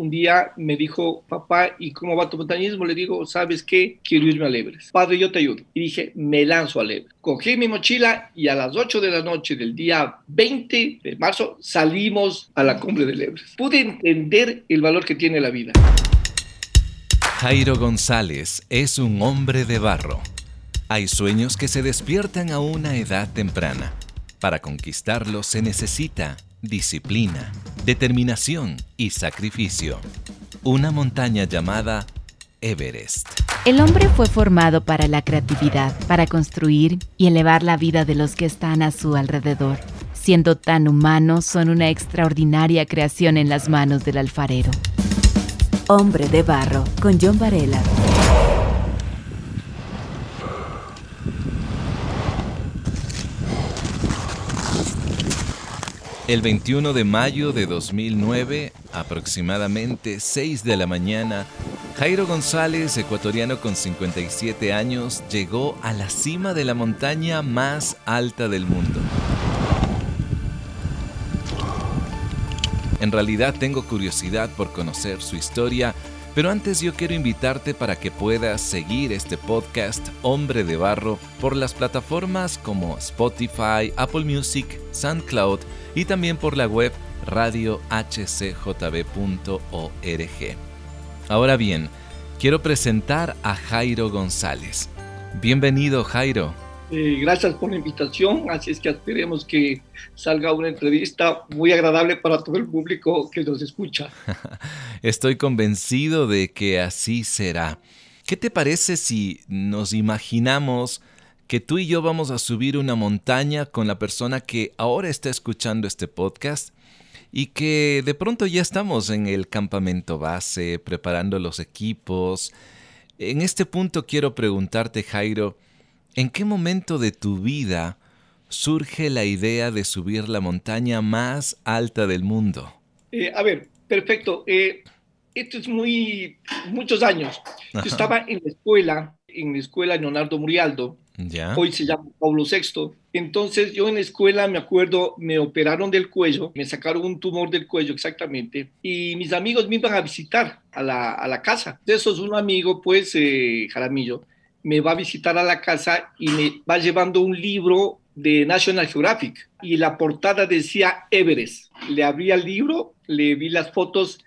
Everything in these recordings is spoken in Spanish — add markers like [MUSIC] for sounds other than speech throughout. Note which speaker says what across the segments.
Speaker 1: un día me dijo, papá, ¿y cómo va tu montañismo? Le digo, ¿sabes qué? Quiero irme al Everest. Padre, yo te ayudo. Y dije, me lanzo al Everest. Cogí mi mochila y a las 8 de la noche del día 20 de marzo salimos a la cumbre del Everest. Pude entender el valor que tiene la vida.
Speaker 2: Jairo González es un hombre de barro. Hay sueños que se despiertan a una edad temprana. Para conquistarlos se necesita disciplina, determinación y sacrificio. Una montaña llamada Everest.
Speaker 3: El hombre fue formado para la creatividad, para construir y elevar la vida de los que están a su alrededor. Siendo tan humanos, son una extraordinaria creación en las manos del alfarero. Hombre de Barro, con John Varela.
Speaker 2: El 21 de mayo de 2009, aproximadamente 6 de la mañana, Jairo González, ecuatoriano con 57 años, llegó a la cima de la montaña más alta del mundo. En realidad tengo curiosidad por conocer su historia, pero antes yo quiero invitarte para que puedas seguir este podcast Hombre de Barro por las plataformas como Spotify, Apple Music, SoundCloud y también por la web radiohcjb.org. Ahora bien, quiero presentar a Jairo González. Bienvenido Jairo.
Speaker 1: Eh, gracias por la invitación, así es que esperemos que salga una entrevista muy agradable para todo el público que nos escucha. [LAUGHS]
Speaker 2: Estoy convencido de que así será. ¿Qué te parece si nos imaginamos que tú y yo vamos a subir una montaña con la persona que ahora está escuchando este podcast? y que de pronto ya estamos en el campamento base, preparando los equipos. En este punto quiero preguntarte, Jairo, ¿En qué momento de tu vida surge la idea de subir la montaña más alta del mundo?
Speaker 1: Eh, a ver, perfecto. Eh, esto es muy muchos años. Yo estaba en la escuela, en la escuela Leonardo Murialdo. ¿Ya? Hoy se llama Pablo VI. Entonces yo en la escuela me acuerdo, me operaron del cuello, me sacaron un tumor del cuello exactamente, y mis amigos me iban a visitar a la, a la casa. De esos un amigo, pues, eh, Jaramillo, me va a visitar a la casa y me va llevando un libro de National Geographic y la portada decía Everest. Le abrí el libro, le vi las fotos,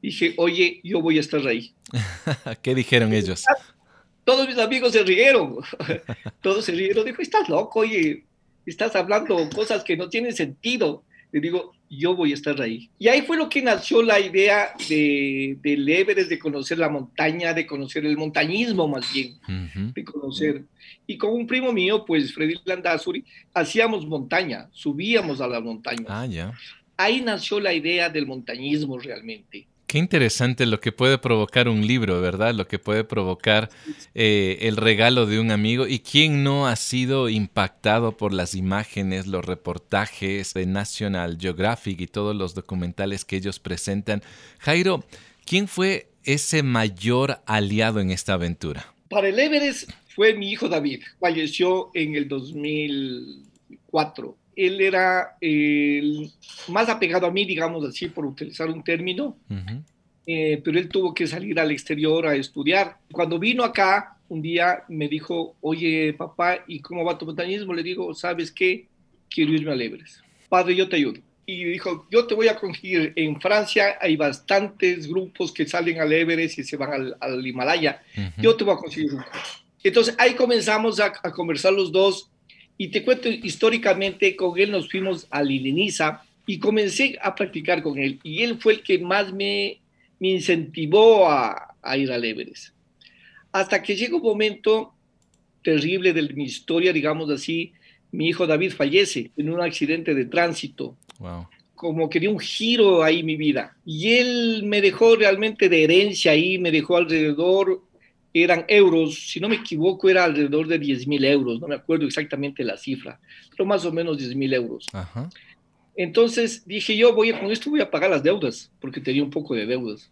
Speaker 1: dije, oye, yo voy a estar ahí. [LAUGHS]
Speaker 2: ¿Qué dijeron ellos?
Speaker 1: Todos mis amigos se rieron, [LAUGHS] todos se rieron, dijo, estás loco, oye, estás hablando cosas que no tienen sentido. Le digo, yo voy a estar ahí. Y ahí fue lo que nació la idea de, del Everest, de conocer la montaña, de conocer el montañismo más bien, de conocer. Y con un primo mío, pues Freddy Landazuri, hacíamos montaña, subíamos a la montaña.
Speaker 2: Ah, ya.
Speaker 1: Ahí nació la idea del montañismo realmente.
Speaker 2: Qué interesante lo que puede provocar un libro, ¿verdad? Lo que puede provocar eh, el regalo de un amigo. ¿Y quién no ha sido impactado por las imágenes, los reportajes de National Geographic y todos los documentales que ellos presentan? Jairo, ¿quién fue ese mayor aliado en esta aventura?
Speaker 1: Para el Everest fue mi hijo David. Falleció en el 2004 él era el más apegado a mí, digamos así, por utilizar un término, eh, pero él tuvo que salir al exterior a estudiar. Cuando vino acá, un día me dijo, oye, papá, ¿y cómo va tu montañismo? Le digo, ¿sabes qué? Quiero irme al Everest. Padre, yo te ayudo. Y dijo, yo te voy a conseguir. En Francia hay bastantes grupos que salen al Everest y se van al, Himalaya. Yo te voy a conseguir un Entonces ahí comenzamos a, a conversar los dos y te cuento históricamente, con él nos fuimos a Liliniza y comencé a practicar con él. Y él fue el que más me, me incentivó a, a, ir al Everest. Hasta que llega un momento terrible de mi historia, digamos así, mi hijo David fallece en un accidente de tránsito. Wow. Como que dio un giro ahí mi vida. Y él me dejó realmente de herencia ahí, me dejó alrededor eran euros, si no me equivoco, era alrededor de 10 mil euros, no me acuerdo exactamente la cifra, pero más o menos 10 mil euros. Entonces dije yo, voy con esto voy a pagar las deudas, porque tenía un poco de deudas.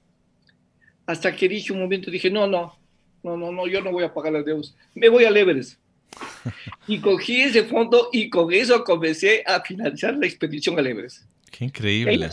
Speaker 1: Hasta que dije un momento, dije, no, no, no, no, no, yo no voy a pagar las deudas, me voy a Everest. [LAUGHS] y cogí ese fondo y con eso comencé a financiar la expedición al Everest.
Speaker 2: Qué increíble.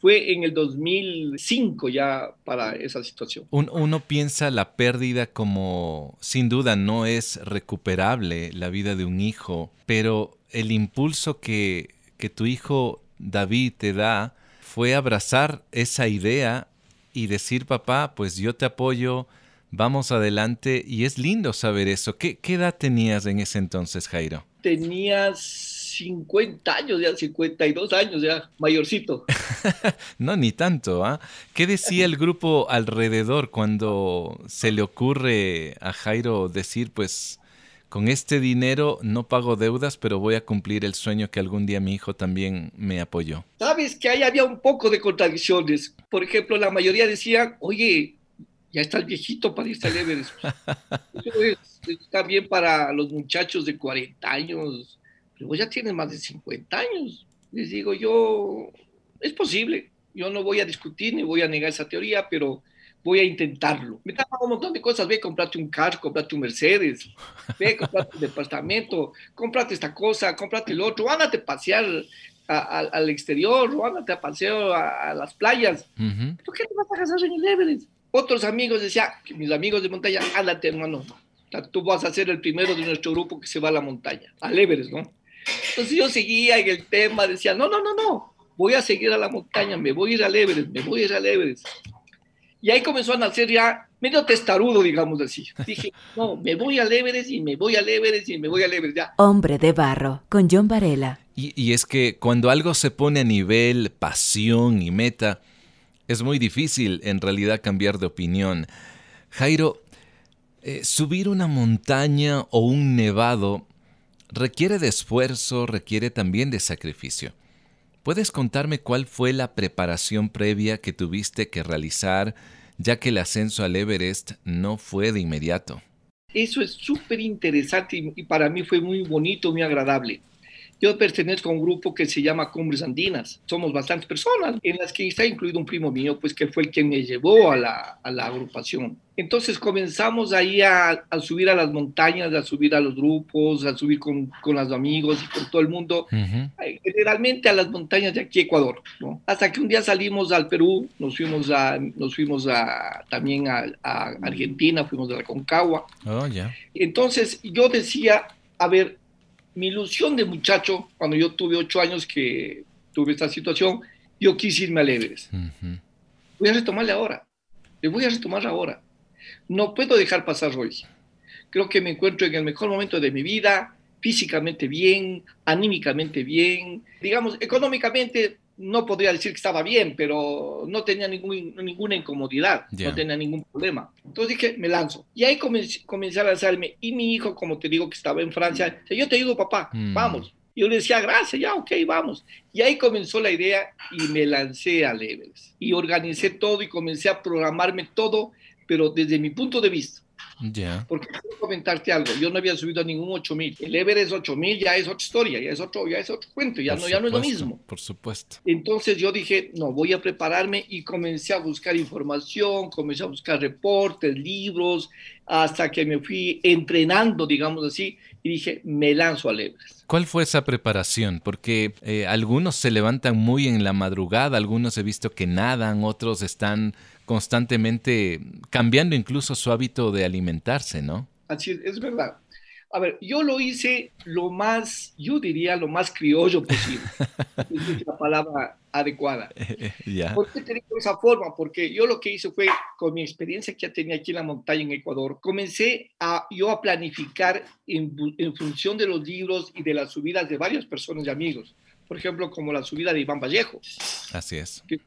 Speaker 1: Fue en el 2005 ya para esa situación.
Speaker 2: uno piensa la pérdida como, sin duda, no es recuperable la vida de un hijo, pero el impulso que, que tu hijo David te da fue abrazar esa idea y decir, papá, pues yo te apoyo, vamos adelante, y es lindo saber eso. ¿Qué, qué edad tenías en ese entonces, Jairo?
Speaker 1: Tenías 50 años, ya 52 años, ya mayorcito. [LAUGHS]
Speaker 2: no, ni tanto, ¿ah? ¿Qué decía el grupo alrededor cuando se le ocurre a Jairo decir, pues, con este dinero no pago deudas, pero voy a cumplir el sueño que algún día mi hijo también me apoyó?
Speaker 1: Sabes que ahí había un poco de contradicciones. Por ejemplo, la mayoría decía, oye, ya está el viejito para irse al Everest. [LAUGHS] Eso está bien para los muchachos de 40 años, Luego ya tienes más de 50 años. Les digo yo, es posible. Yo no voy a discutir ni voy a negar esa teoría, pero voy a intentarlo. Me daba un montón de cosas. Ve, comprate un carro, comprate un Mercedes. Ve, [LAUGHS] comprate un departamento, comprate esta cosa, comprate el otro. Ándate a pasear al exterior o ándate a pasear a, las playas. ¿Por qué te vas a casar en el Everest? Otros amigos decían, mis amigos de montaña, ándate, hermano. Tú vas a ser el primero de nuestro grupo que se va a la montaña, al Everest, ¿no? Entonces yo seguía en el tema, decía, no, no, no, no, voy a seguir a la montaña, me voy a ir al Everest, me voy a ir al Everest. Y ahí comenzó a nacer ya medio testarudo, digamos así. Dije, no, me voy al Everest y me voy al Everest y me voy al Everest ya.
Speaker 3: Hombre de barro, con John Varela.
Speaker 2: Y, y es que cuando algo se pone a nivel pasión y meta, es muy difícil en realidad cambiar de opinión. Jairo, eh, subir una montaña o un nevado requiere de esfuerzo, requiere también de sacrificio. ¿Puedes contarme cuál fue la preparación previa que tuviste que realizar, ya que el ascenso al Everest no fue de inmediato?
Speaker 1: Eso es súper interesante y para mí fue muy bonito, muy agradable. Yo pertenezco a un grupo que se llama Cumbres Andinas. Somos bastantes personas, en las que está incluido un primo mío, pues que fue el quien me llevó a la, a la agrupación. Entonces comenzamos ahí a, a, subir a las montañas, a subir a los grupos, a subir con, con los amigos y con todo el mundo, eh, generalmente a las montañas de aquí Ecuador, ¿no? Hasta que un día salimos al Perú, nos fuimos, a, nos fuimos a, también a, a Argentina, fuimos a la Concagua.
Speaker 2: Oh, ya.
Speaker 1: Entonces yo decía, a ver, mi ilusión de muchacho, cuando yo tuve ocho años que tuve esta situación, yo quise irme al Everest. Voy a retomarle ahora. Le voy a retomar ahora. No puedo dejar pasar hoy. Creo que me encuentro en el mejor momento de mi vida, físicamente bien, anímicamente bien, digamos, económicamente no podría decir que estaba bien, pero no tenía ningún, ninguna incomodidad, no tenía ningún problema. Entonces dije, me lanzo. Y ahí comencé, comencé a lanzarme. Y mi hijo, como te digo, que estaba en Francia, yo te ayudo, papá, mm. vamos. Y yo le decía, gracias, ya, ok, vamos. Y ahí comenzó la idea y me lancé a Everest. Y organicé todo y comencé a programarme todo, pero desde mi punto de vista. Porque quiero comentarte algo, yo no había subido a ningún 8000. El Everest 8000 ya es otra historia, ya es otro, ya es otro cuento, ya, no, ya no es lo mismo.
Speaker 2: Por supuesto.
Speaker 1: Entonces yo dije, no, voy a prepararme y comencé a buscar información, comencé a buscar reportes, libros, hasta que me fui entrenando, digamos así, y dije, me lanzo al Everest.
Speaker 2: ¿Cuál fue esa preparación? Porque eh, algunos se levantan muy en la madrugada, algunos he visto que nadan, otros están constantemente cambiando incluso su hábito de alimentarse, ¿no?
Speaker 1: Así es, es verdad. A ver, yo lo hice lo más, yo diría lo más criollo posible. [LAUGHS] es la palabra adecuada. [LAUGHS] ¿Por qué te digo esa forma? Porque yo lo que hice fue, con mi experiencia que ya tenía aquí en la montaña en Ecuador, comencé a, yo a planificar en, en función de los libros y de las subidas de varias personas y amigos por ejemplo, como la subida de Iván Vallejo.
Speaker 2: Así es.
Speaker 1: Que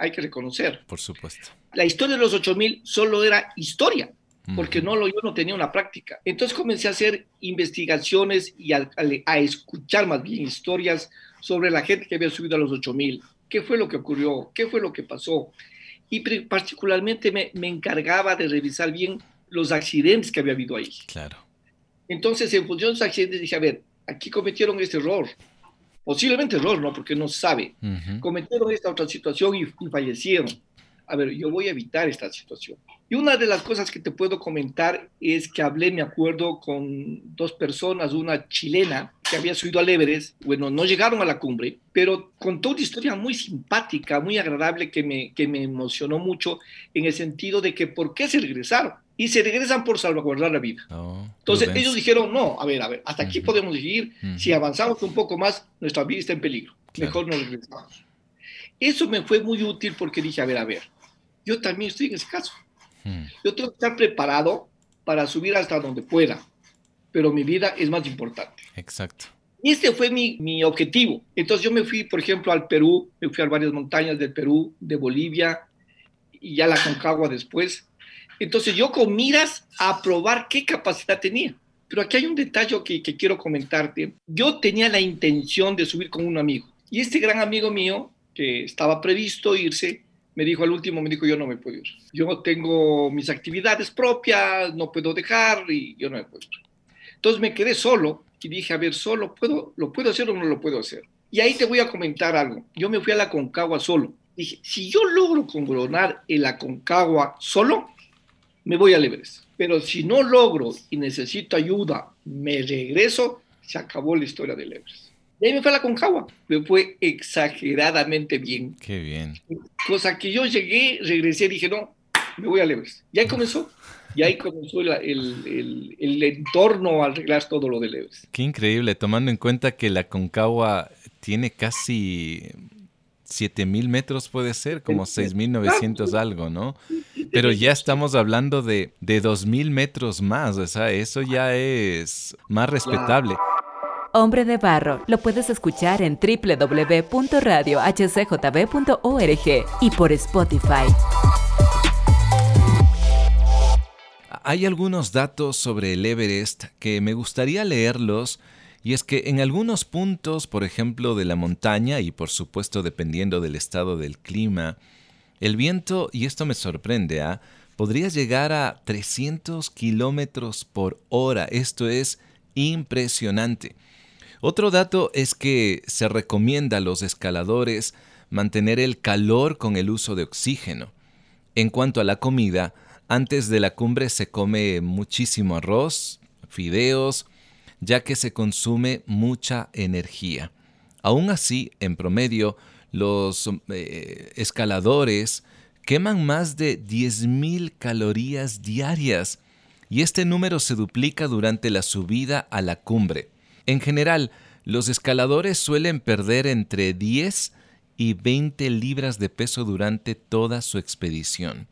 Speaker 1: hay que, reconocer.
Speaker 2: Por supuesto.
Speaker 1: La historia de los 8000 solo era historia, porque no lo, yo no tenía una práctica. Entonces comencé a hacer investigaciones y a, escuchar más bien historias sobre la gente que había subido a los 8000. ¿Qué fue lo que ocurrió? ¿Qué fue lo que pasó? Y particularmente me, me encargaba de revisar bien los accidentes que había habido ahí.
Speaker 2: Claro.
Speaker 1: Entonces, en función de los accidentes, dije, a ver, aquí cometieron este error posiblemente error, ¿no? Porque no sabe. Cometieron esta otra situación y, fallecieron. A ver, yo voy a evitar esta situación. Y una de las cosas que te puedo comentar es que hablé, me acuerdo, con dos personas, una chilena que había subido al Everest, bueno, no llegaron a la cumbre, pero contó una historia muy simpática, muy agradable que me, que me emocionó mucho en el sentido de que por qué se regresaron. Y se regresan por salvaguardar la vida. Oh, Entonces ellos dijeron, no, a ver, a ver, hasta aquí podemos seguir, si avanzamos un poco más, nuestra vida está en peligro, mejor nos regresamos. Eso me fue muy útil porque dije, a ver, a ver, yo también estoy en ese caso. Hmm. Yo tengo que estar preparado para subir hasta donde pueda, pero mi vida es más importante.
Speaker 2: Exacto.
Speaker 1: Y este fue mi, mi, objetivo. Entonces yo me fui, por ejemplo, al Perú, me fui a varias montañas del Perú, de Bolivia, y ya la Concagua después. Entonces yo con miras a probar qué capacidad tenía. Pero aquí hay un detalle que, que quiero comentarte. Yo tenía la intención de subir con un amigo. Y este gran amigo mío, que estaba previsto irse, me dijo al último, me dijo, yo no me puedo ir. Yo tengo mis actividades propias, no puedo dejar y yo no me puedo ir. Entonces me quedé solo y dije, a ver, solo puedo, lo puedo hacer o no lo puedo hacer. Y ahí te voy a comentar algo. Yo me fui a la Concagua solo. Dije, si yo logro coronar en la Concagua solo, me voy a Everest. Pero si no logro y necesito ayuda, me regreso, se acabó la historia del Everest. Y ahí me fue a la Concagua. Me fue exageradamente bien.
Speaker 2: Qué bien.
Speaker 1: Cosa que yo llegué, regresé y dije, no, me voy a Leves. Y ahí comenzó. Y ahí comenzó el, el, el, entorno a arreglar todo lo de Leves.
Speaker 2: Qué increíble, tomando en cuenta que la Concagua tiene casi 7000 metros, puede ser, como 6900 algo, ¿no? Pero ya estamos hablando de, de 2000 metros más, o sea, eso ya es más respetable.
Speaker 3: Hombre de Barro lo puedes escuchar en www.radiohcjb.org y por Spotify.
Speaker 2: Hay algunos datos sobre el Everest que me gustaría leerlos y es que en algunos puntos, por ejemplo, de la montaña y por supuesto dependiendo del estado del clima, el viento, y esto me sorprende, ¿ah? podría llegar a 300 kilómetros por hora. Esto es impresionante. Otro dato es que se recomienda a los escaladores mantener el calor con el uso de oxígeno. En cuanto a la comida, antes de la cumbre se come muchísimo arroz, fideos, ya que se consume mucha energía. Aún así, en promedio, los eh, escaladores queman más de 10.000 calorías diarias y este número se duplica durante la subida a la cumbre. En general, los escaladores suelen perder entre 10 y 20 libras de peso durante toda su expedición.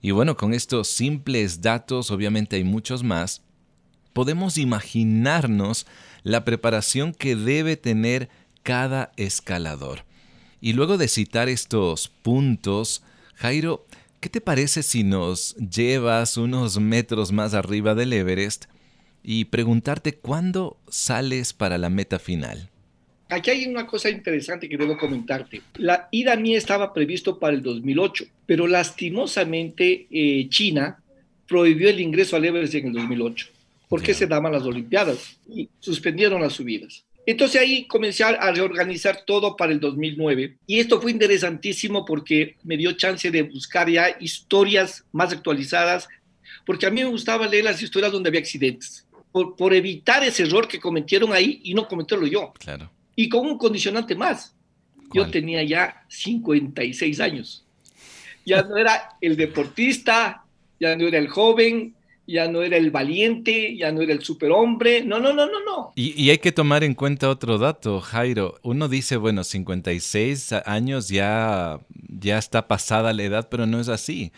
Speaker 2: Y bueno, con estos simples datos, obviamente hay muchos más, podemos imaginarnos la preparación que debe tener cada escalador. Y luego de citar estos puntos, Jairo, ¿qué te parece si nos llevas unos metros más arriba del Everest y preguntarte cuándo sales para la meta final.
Speaker 1: Aquí hay una cosa interesante que debo comentarte. La ida mía estaba previsto para el 2008, pero lastimosamente eh, China prohibió el ingreso al Everest en el 2008 porque se daban las Olimpiadas y suspendieron las subidas. Entonces ahí comencé a reorganizar todo para el 2009 y esto fue interesantísimo porque me dio chance de buscar ya historias más actualizadas, porque a mí me gustaba leer las historias donde había accidentes por, evitar ese error que cometieron ahí y no cometerlo yo.
Speaker 2: Claro.
Speaker 1: Y con un condicionante más. Yo tenía ya 56 años. Ya no era el deportista, ya no era el joven, ya no era el valiente, ya no era el superhombre. No, no, no, no, no.
Speaker 2: Y, y, hay que tomar en cuenta otro dato, Jairo. Uno dice, bueno, 56 años ya, ya está pasada la edad, pero no es así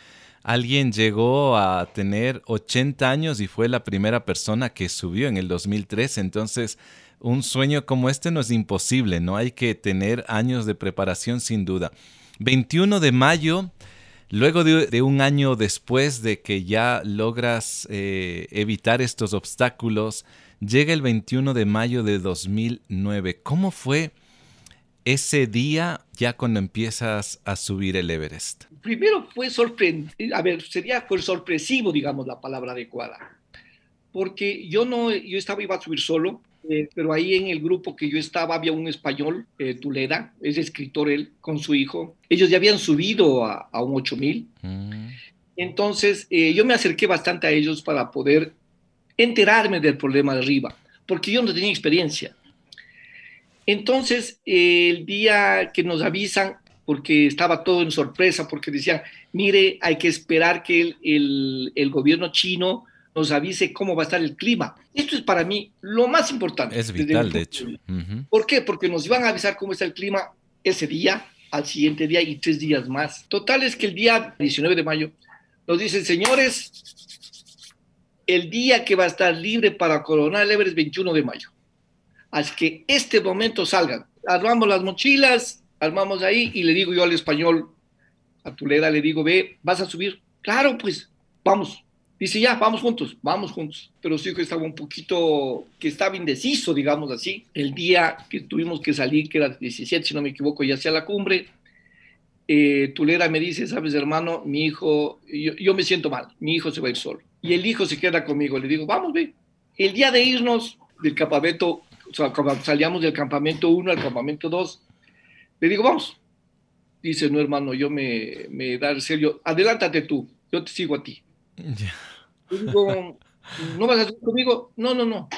Speaker 2: alguien llegó a tener 80 años y fue la primera persona que subió en el 2003. Entonces, un sueño como este no es imposible, no hay que tener años de preparación sin duda. 21 de mayo, luego de, un año después de que ya logras eh, evitar estos obstáculos, llega el 21 de mayo de 2009. ¿Cómo fue? ese día ya cuando empiezas a subir el Everest?
Speaker 1: Primero fue sorprendente, a ver, sería fue sorpresivo, digamos, la palabra adecuada, porque yo no, yo estaba, iba a subir solo, eh, pero ahí en el grupo que yo estaba había un español, eh, Tuleda, es escritor él, con su hijo, ellos ya habían subido a, un 8000, mm. entonces eh, yo me acerqué bastante a ellos para poder enterarme del problema de arriba, porque yo no tenía experiencia. Entonces, el día que nos avisan, porque estaba todo en sorpresa, porque decían, mire, hay que esperar que el, el, gobierno chino nos avise cómo va a estar el clima. Esto es para mí lo más importante.
Speaker 2: Es vital, de hecho.
Speaker 1: ¿Por qué? Porque nos iban a avisar cómo está el clima ese día, al siguiente día y tres días más. Total es que el día 19 de mayo nos dicen, señores, el día que va a estar libre para Coronel Everest es 21 de mayo. Así que este momento salgan. Armamos las mochilas, armamos ahí y le digo yo al español, a Tuleda, le digo, ve, ¿vas a subir? Claro, pues, vamos. Dice, ya, vamos juntos, vamos juntos. Pero sí que estaba un poquito, que estaba indeciso, digamos así. El día que tuvimos que salir, que era 17, si no me equivoco, ya hacia la cumbre, eh, Tulera me dice, sabes, hermano, mi hijo, yo, yo, me siento mal, mi hijo se va a ir solo. Y el hijo se queda conmigo. Le digo, vamos, ve. El día de irnos del campamento salíamos del campamento 1 al campamento 2, le digo, vamos. Dice, no, hermano, yo me, me da el serio, adelántate tú, yo te sigo a ti. Digo, ¿no vas a subir conmigo? No, no, no.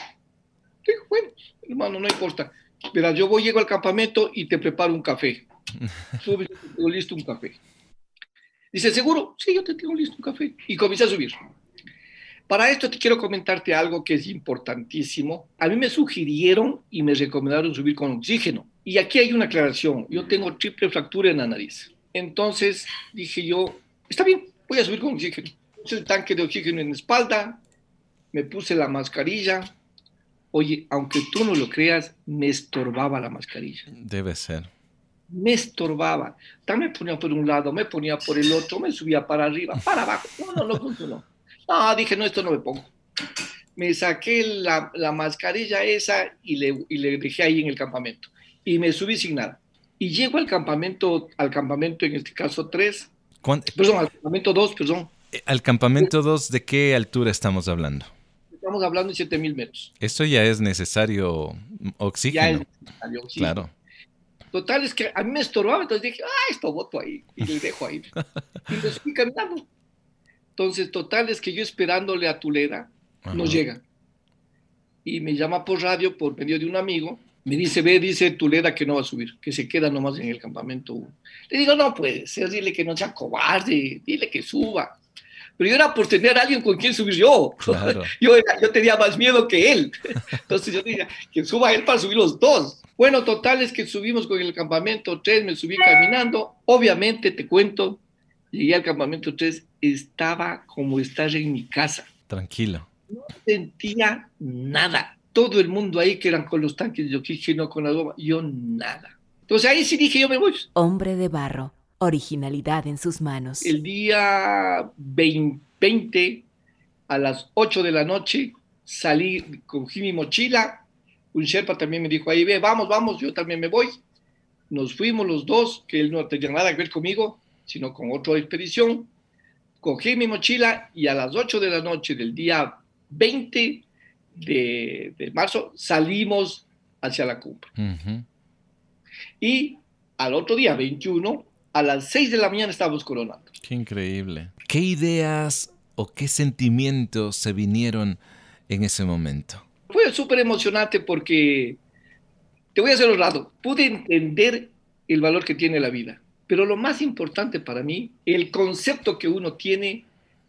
Speaker 1: Digo, bueno, hermano, no importa. Verás, yo voy, llego al campamento y te preparo un café. [LAUGHS] Subes, tengo listo un café. Dice, ¿seguro? Sí, yo te tengo listo un café. Y comienza a subir. Para esto te quiero comentarte algo que es importantísimo. A mí me sugirieron y me recomendaron subir con oxígeno. Y aquí hay una aclaración. Yo tengo triple fractura en la nariz. Entonces dije yo, está bien, voy a subir con oxígeno. Puse el tanque de oxígeno en la espalda, me puse la mascarilla. Oye, aunque tú no lo creas, me estorbaba la mascarilla.
Speaker 2: Debe ser.
Speaker 1: Me estorbaba. También me ponía por un lado, me ponía por el otro, me subía para arriba, para abajo. No, no, no funcionó. No, dije, no, esto no me pongo. Me saqué la, la mascarilla esa y le, y le, dejé ahí en el campamento. Y me subí sin nada. Y llego al campamento, al campamento en este caso 3. Perdón, al campamento 2, perdón.
Speaker 2: ¿Al campamento 2 de qué altura estamos hablando?
Speaker 1: Estamos hablando de 7000 metros.
Speaker 2: Eso ya es necesario oxígeno. Ya es necesario oxígeno. Claro.
Speaker 1: Total, es que a mí me estorbaba, entonces dije, ah, esto voto ahí. Y le dejo ahí. [LAUGHS] y me fui caminando. Entonces, total es que yo esperándole a Tuleda, no llega. Y me llama por radio por medio de un amigo. Me dice, ve, dice Tuleda que no va a subir, que se queda nomás en el campamento 1. Le digo, no puede ser, dile que no sea cobarde, dile que suba. Pero yo era por tener a alguien con quien subir yo. [LAUGHS] yo, yo tenía más miedo que él. Entonces yo dije, que suba él para subir los dos. Bueno, total es que subimos con el campamento 3, me subí caminando. Obviamente, te cuento, llegué al campamento 3, estaba como estar en mi casa.
Speaker 2: Tranquilo.
Speaker 1: No sentía nada. Todo el mundo ahí que eran con los tanques de oxígeno, con la goma, yo nada. Entonces ahí sí dije, yo me voy.
Speaker 3: Hombre de barro, originalidad en sus manos.
Speaker 1: El día 20, a las 8 de la noche, salí, cogí mi mochila, un Sherpa también me dijo, ahí ve, vamos, vamos, yo también me voy. Nos fuimos los dos, que él no tenía nada que ver conmigo, sino con otra expedición. Cogí mi mochila y a las 8 de la noche del día 20 de, marzo salimos hacia la cumbre. Y al otro día, 21, a las 6 de la mañana estábamos coronando.
Speaker 2: Qué increíble. ¿Qué ideas o qué sentimientos se vinieron en ese momento?
Speaker 1: Fue súper emocionante porque, te voy a hacer un rato, pude entender el valor que tiene la vida. Pero lo más importante para mí, el concepto que uno tiene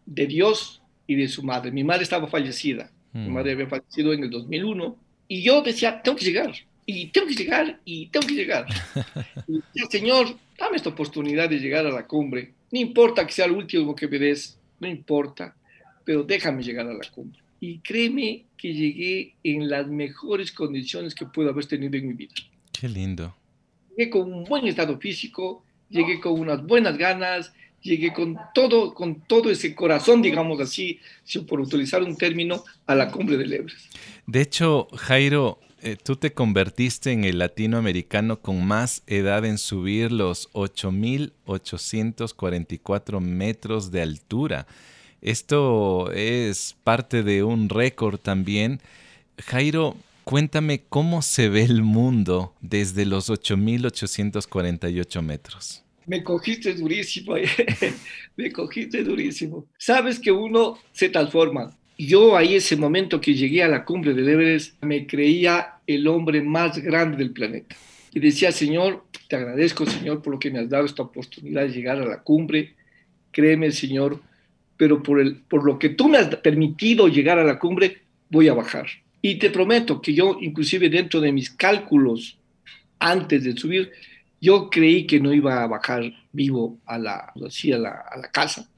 Speaker 1: de Dios y de su madre. Mi madre estaba fallecida, mi mm. madre había fallecido en el 2001, y yo decía, tengo que llegar, y tengo que llegar, y tengo que llegar. [LAUGHS] y decía, Señor, dame esta oportunidad de llegar a la cumbre. No importa que sea el último que me des, no importa, pero déjame llegar a la cumbre. Y créeme que llegué en las mejores condiciones que puedo haber tenido en mi vida.
Speaker 2: Qué lindo.
Speaker 1: Llegué con un buen estado físico, llegué con unas buenas ganas, llegué con todo, con todo ese corazón, digamos así, si por utilizar un término, a la cumbre del Everest.
Speaker 2: De hecho, Jairo, eh, tú te convertiste en el latinoamericano con más edad en subir los 8.844 metros de altura. Esto es parte de un récord también. Jairo, Cuéntame cómo se ve el mundo desde los 8.848 metros.
Speaker 1: Me cogiste durísimo, [LAUGHS] me cogiste durísimo. Sabes que uno se transforma. Yo ahí ese momento que llegué a la cumbre del Everest, me creía el hombre más grande del planeta. Y decía, Señor, te agradezco, Señor, por lo que me has dado esta oportunidad de llegar a la cumbre. Créeme, Señor, pero por, el, por lo que tú me has permitido llegar a la cumbre, voy a bajar. Y te prometo que yo, inclusive dentro de mis cálculos, antes de subir, yo creí que no iba a bajar vivo a la, así a, la, a la casa.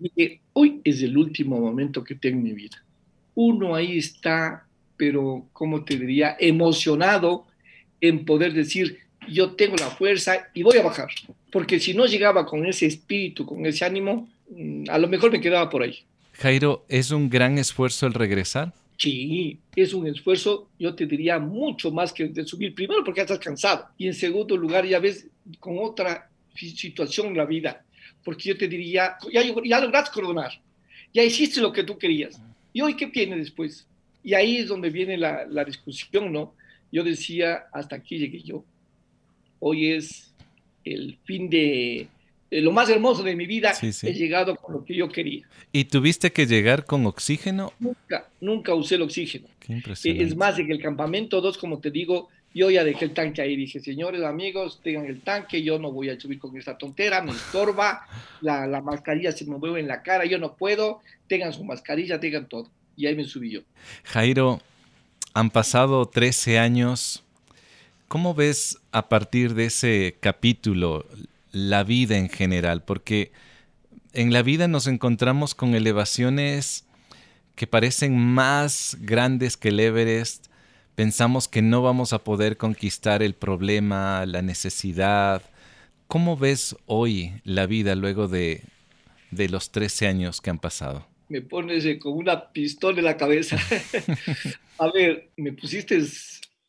Speaker 1: Y hoy es el último momento que tengo en mi vida. Uno ahí está, pero, ¿cómo te diría? Emocionado en poder decir, yo tengo la fuerza y voy a bajar. Porque si no llegaba con ese espíritu, con ese ánimo, mm, a lo mejor me quedaba por ahí.
Speaker 2: Jairo, ¿es un gran esfuerzo el regresar?
Speaker 1: Sí, es un esfuerzo, yo te diría, mucho más que de subir. Primero porque ya estás cansado. Y en segundo lugar, ya ves con otra situación en la vida. Porque yo te diría, ya, ya lograste coronar. Ya hiciste lo que tú querías. ¿Y hoy qué viene después? Y ahí es donde viene la, la discusión, ¿no? Yo decía, hasta aquí llegué yo. Hoy es el fin de, lo más hermoso de mi vida, he llegado con lo que yo quería.
Speaker 2: ¿Y tuviste que llegar con oxígeno?
Speaker 1: Nunca, nunca usé el oxígeno. Qué impresionante. Es más, en el campamento 2, como te digo, yo ya dejé el tanque ahí. Dije, señores amigos, tengan el tanque, yo no voy a subir con esta tontera, me estorba, la, la mascarilla se me mueve en la cara, yo no puedo, tengan su mascarilla, tengan todo. Y ahí me subí yo.
Speaker 2: Jairo, han pasado 13 años. ¿Cómo ves a partir de ese capítulo la vida en general, porque en la vida nos encontramos con elevaciones que parecen más grandes que el Everest. Pensamos que no vamos a poder conquistar el problema, la necesidad. ¿Cómo ves hoy la vida luego de, de los 13 años que han pasado?
Speaker 1: Me pones con una pistola en la cabeza. [LAUGHS] a ver, me pusiste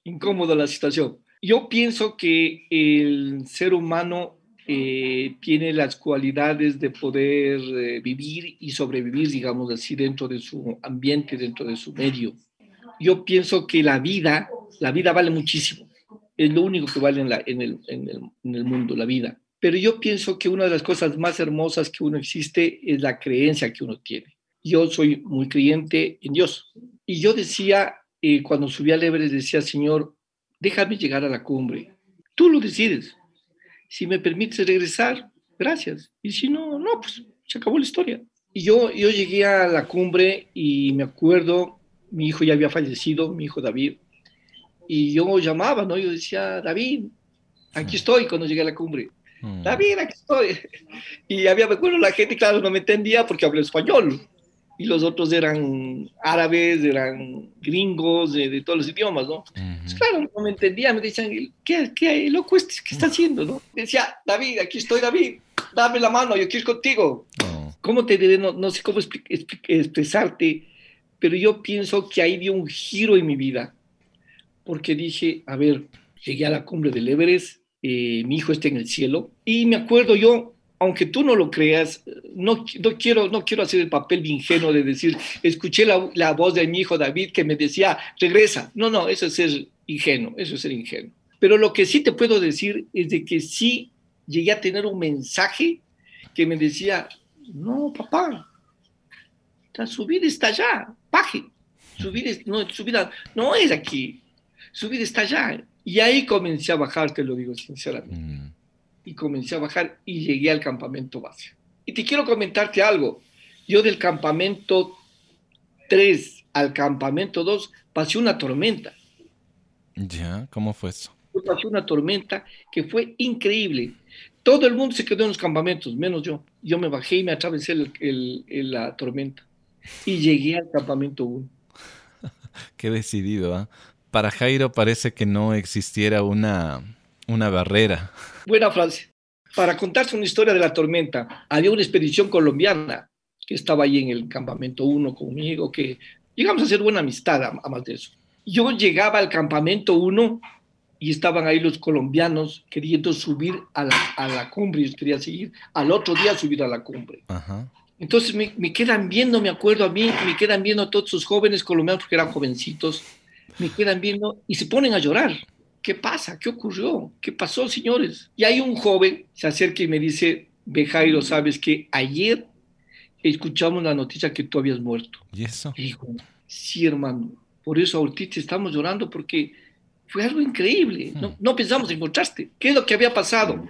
Speaker 1: incómodo la situación. Yo pienso que el ser humano eh, tiene las cualidades de poder eh, vivir y sobrevivir, digamos así, dentro de su ambiente, dentro de su medio. Yo pienso que la vida, la vida vale muchísimo. Es lo único que vale en, el mundo, la vida. Pero yo pienso que una de las cosas más hermosas que uno existe es la creencia que uno tiene. Yo soy muy creyente en Dios. Y yo decía, eh, cuando subí al Everest, decía, Señor, déjame llegar a la cumbre. Tú lo decides si me permites regresar, gracias. Y si no, no, pues se acabó la historia. Y yo, yo llegué a la cumbre y me acuerdo, mi hijo ya había fallecido, mi hijo David, y yo llamaba, ¿no? Yo decía, David, aquí estoy cuando llegué a la cumbre. Mm. David, aquí estoy. [LAUGHS] Y había, me acuerdo, la gente, claro, no me entendía porque hablé español y los otros eran árabes, eran gringos, de, todos los idiomas, ¿no? Pues claro, no me entendía, me decían, ¿qué, qué loco este, qué está haciendo, no? Decía, David, aquí estoy, David, dame la mano, yo quiero ir contigo. ¿Cómo te diré? No, no sé cómo expresarte, pero yo pienso que ahí dio un giro en mi vida, porque dije, a ver, llegué a la cumbre del Everest, eh, mi hijo está en el cielo, y me acuerdo yo, aunque tú no lo creas, no, no, quiero, no quiero hacer el papel ingenuo de decir, escuché la, la, voz de mi hijo David que me decía, regresa. No, no, eso es ser ingenuo, eso es ser ingenuo. Pero lo que sí te puedo decir es de que sí llegué a tener un mensaje que me decía, no, papá, su vida está allá, baje. Su vida, no, su vida no es aquí, su vida está allá. Y ahí comencé a bajar, te lo digo sinceramente. Mm y comencé a bajar y llegué al campamento base. Y te quiero comentarte algo. Yo del campamento 3 al campamento 2 pasé una tormenta.
Speaker 2: Ya, ¿cómo fue eso?
Speaker 1: pasé una tormenta que fue increíble. Todo el mundo se quedó en los campamentos, menos yo. Yo me bajé y me atravesé el, la tormenta. Y llegué al campamento 1. [LAUGHS]
Speaker 2: Qué decidido, ¿ah? Para Jairo parece que no existiera una, una barrera.
Speaker 1: Buena frase. Para contarse una historia de la tormenta, había una expedición colombiana que estaba ahí en el campamento 1 conmigo, que llegamos a hacer buena amistad, a, más de eso. Yo llegaba al campamento 1 y estaban ahí los colombianos queriendo subir a la, a la cumbre, yo quería seguir, al otro día subir a la cumbre. Entonces me, me, quedan viendo, me acuerdo a mí, me quedan viendo a todos esos jóvenes colombianos, porque eran jovencitos, me quedan viendo y se ponen a llorar. ¿qué pasa? ¿Qué ocurrió? ¿Qué pasó, señores? Y hay un joven, se acerca y me dice, ve Jairo, sabes que ayer escuchamos la noticia que tú habías muerto.
Speaker 2: ¿Y eso?
Speaker 1: dijo, sí, hermano, por eso ahorita estamos llorando porque fue algo increíble. No, hmm. no pensamos encontraste. ¿Qué es lo que había pasado?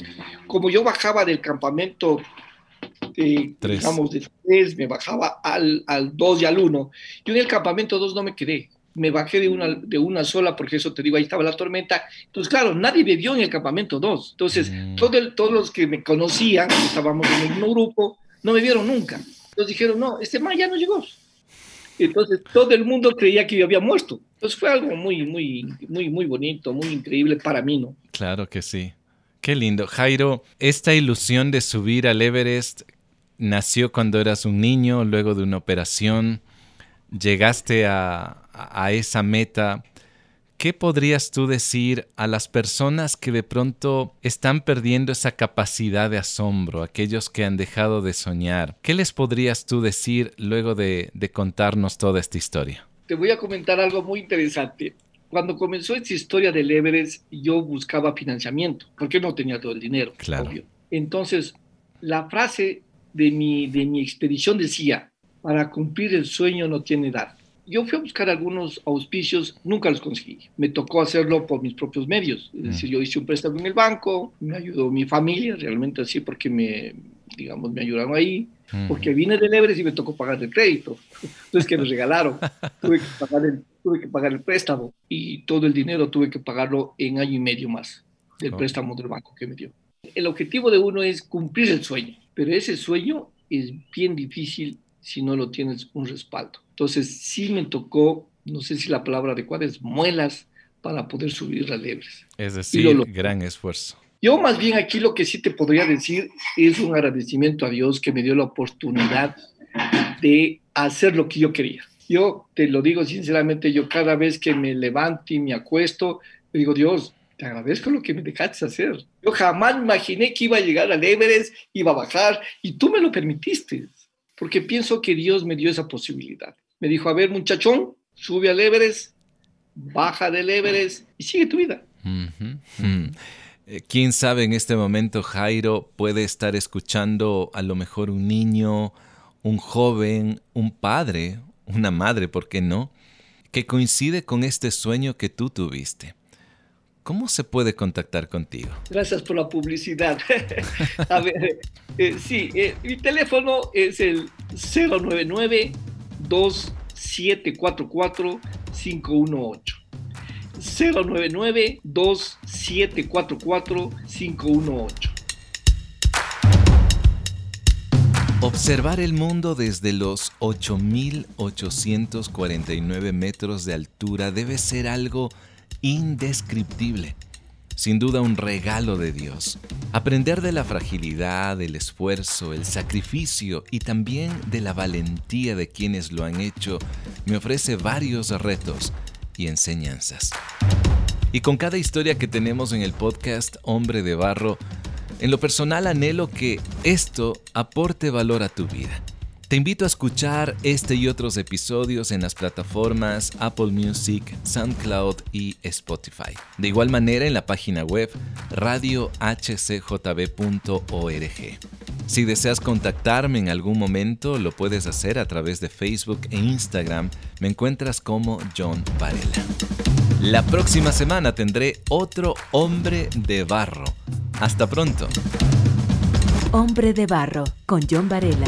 Speaker 1: Como yo bajaba del campamento, eh, digamos, de tres, me bajaba al, al dos y al uno. Yo en el campamento dos no me quedé. Me bajé de una, de una sola, porque eso te digo, ahí estaba la tormenta. Entonces, claro, nadie me vio en el campamento dos. Entonces, hmm. todo todos los que me conocían, estábamos en el mismo grupo, no me vieron nunca. Entonces dijeron, no, este man ya no llegó. Entonces todo el mundo creía que yo había muerto. Entonces fue algo muy, muy, muy, muy bonito, muy increíble para mí, ¿no?
Speaker 2: Claro que sí. Qué lindo. Jairo, esta ilusión de subir al Everest nació cuando eras un niño, luego de una operación. Llegaste a, esa meta ¿qué podrías tú decir a las personas que de pronto están perdiendo esa capacidad de asombro, aquellos que han dejado de soñar? ¿Qué les podrías tú decir luego de, contarnos toda esta historia?
Speaker 1: Te voy a comentar algo muy interesante. Cuando comenzó esta historia del Everest, yo buscaba financiamiento, porque no tenía todo el dinero,
Speaker 2: claro.
Speaker 1: Entonces, la frase de mi, de mi expedición decía, para cumplir el sueño no tiene edad yo fui a buscar algunos auspicios, nunca los conseguí. Me tocó hacerlo por mis propios medios. Es decir, mm. yo hice un préstamo en el banco, me ayudó mi familia, realmente así, porque me, digamos, me ayudaron ahí. Porque vine del Everest y me tocó pagar el crédito. Entonces, que me regalaron. tuve, que pagar el, tuve que pagar el préstamo y todo el dinero tuve que pagarlo en año y medio más del préstamo del banco que me dio. El objetivo de uno es cumplir el sueño, pero ese sueño es bien difícil si no lo tienes un respaldo. Entonces sí me tocó, no sé si la palabra adecuada es muelas para poder subir las lebres.
Speaker 2: Es decir, gran esfuerzo.
Speaker 1: Yo más bien aquí lo que sí te podría decir es un agradecimiento a Dios que me dio la oportunidad de hacer lo que yo quería. Yo te lo digo sinceramente, yo cada vez que me levanto y me acuesto, digo, Dios, te agradezco lo que me dejaste hacer. Yo jamás imaginé que iba a llegar al Everest, iba a bajar, y tú me lo permitiste porque pienso que Dios me dio esa posibilidad. Me dijo, a ver muchachón, sube al Everest, baja del Everest y sigue tu vida.
Speaker 2: Eh, Quién sabe en este momento Jairo puede estar escuchando a lo mejor un niño, un joven, un padre, una madre, ¿por qué no? Que coincide con este sueño que tú tuviste. ¿Cómo se puede contactar contigo?
Speaker 1: Gracias por la publicidad. [LAUGHS] a ver, eh, sí, eh, mi teléfono es el 099-2744-518. 099-2744-518.
Speaker 2: Observar el mundo desde los 8.849 metros de altura debe ser algo indescriptible. Sin duda un regalo de Dios. Aprender de la fragilidad, el esfuerzo, el sacrificio y también de la valentía de quienes lo han hecho me ofrece varios retos y enseñanzas. Y con cada historia que tenemos en el podcast Hombre de Barro, en lo personal anhelo que esto aporte valor a tu vida te invito a escuchar este y otros episodios en las plataformas Apple Music, SoundCloud y Spotify. De igual manera en la página web radiohcjb.org. Si deseas contactarme en algún momento, lo puedes hacer a través de Facebook e Instagram. Me encuentras como John Varela. La próxima semana tendré otro hombre de barro. Hasta pronto.
Speaker 3: Hombre de barro con John Varela.